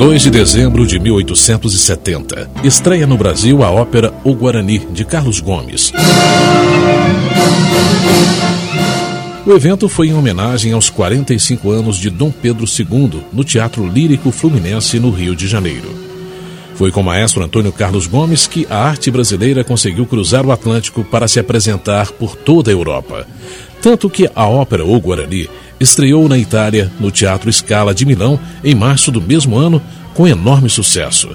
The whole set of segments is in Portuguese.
2 de dezembro de 1870. Estreia no Brasil a ópera O Guarani, de Carlos Gomes. O evento foi em homenagem aos 45 anos de Dom Pedro II, no Teatro Lírico Fluminense, no Rio de Janeiro. Foi com o maestro Antônio Carlos Gomes que a arte brasileira conseguiu cruzar o Atlântico para se apresentar por toda a Europa. Tanto que a ópera O Guarani estreou na Itália, no Teatro Scala de Milão, em março do mesmo ano, com enorme sucesso.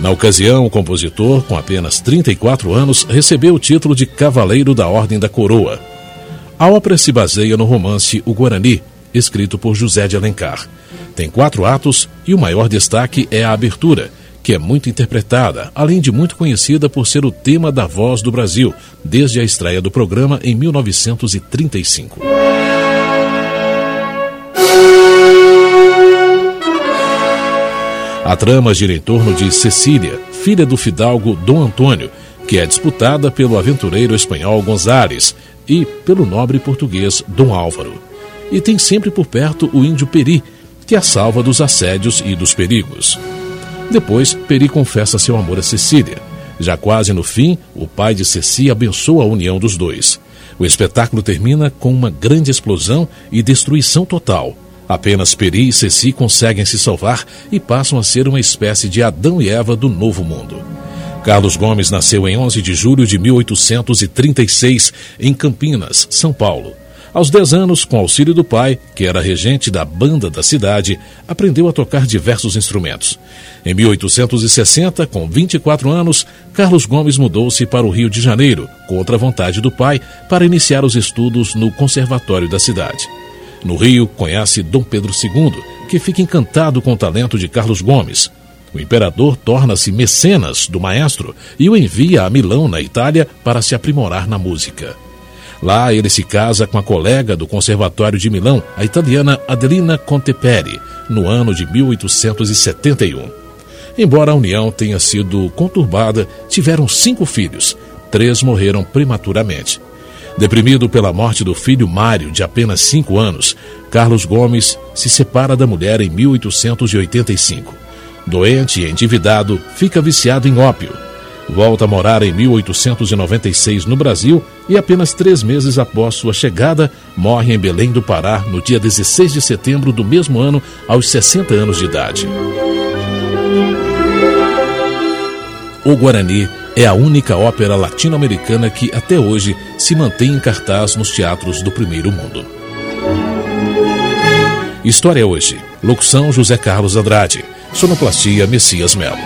Na ocasião, o compositor, com apenas 34 anos, recebeu o título de Cavaleiro da Ordem da Coroa. A ópera se baseia no romance O Guarani, escrito por José de Alencar. Tem quatro atos e o maior destaque é a abertura, que é muito interpretada, além de muito conhecida por ser o tema da Voz do Brasil, desde a estreia do programa em 1935. A trama gira em torno de Cecília, filha do fidalgo Dom Antônio, que é disputada pelo aventureiro espanhol Gonzales e pelo nobre português Dom Álvaro. E tem sempre por perto o índio Peri, que a salva dos assédios e dos perigos. Depois, Peri confessa seu amor a Cecília. Já quase no fim, o pai de Ceci abençoa a união dos dois. O espetáculo termina com uma grande explosão e destruição total, Apenas Peri e Ceci conseguem se salvar e passam a ser uma espécie de Adão e Eva do Novo Mundo. Carlos Gomes nasceu em 11 de julho de 1836 em Campinas, São Paulo. Aos 10 anos, com auxílio do pai, que era regente da banda da cidade, aprendeu a tocar diversos instrumentos. Em 1860, com 24 anos, Carlos Gomes mudou-se para o Rio de Janeiro, contra a vontade do pai, para iniciar os estudos no conservatório da cidade. No Rio, conhece Dom Pedro II, que fica encantado com o talento de Carlos Gomes. O imperador torna-se mecenas do maestro e o envia a Milão, na Itália, para se aprimorar na música. Lá ele se casa com a colega do Conservatório de Milão, a italiana Adelina Conteperi, no ano de 1871. Embora a união tenha sido conturbada, tiveram cinco filhos. Três morreram prematuramente. Deprimido pela morte do filho Mário, de apenas 5 anos, Carlos Gomes se separa da mulher em 1885. Doente e endividado, fica viciado em ópio. Volta a morar em 1896 no Brasil e apenas três meses após sua chegada, morre em Belém do Pará no dia 16 de setembro do mesmo ano, aos 60 anos de idade. O Guarani é a única ópera latino-americana que até hoje se mantém em cartaz nos teatros do primeiro mundo. História hoje. Locução José Carlos Andrade. Sonoplastia Messias Melo.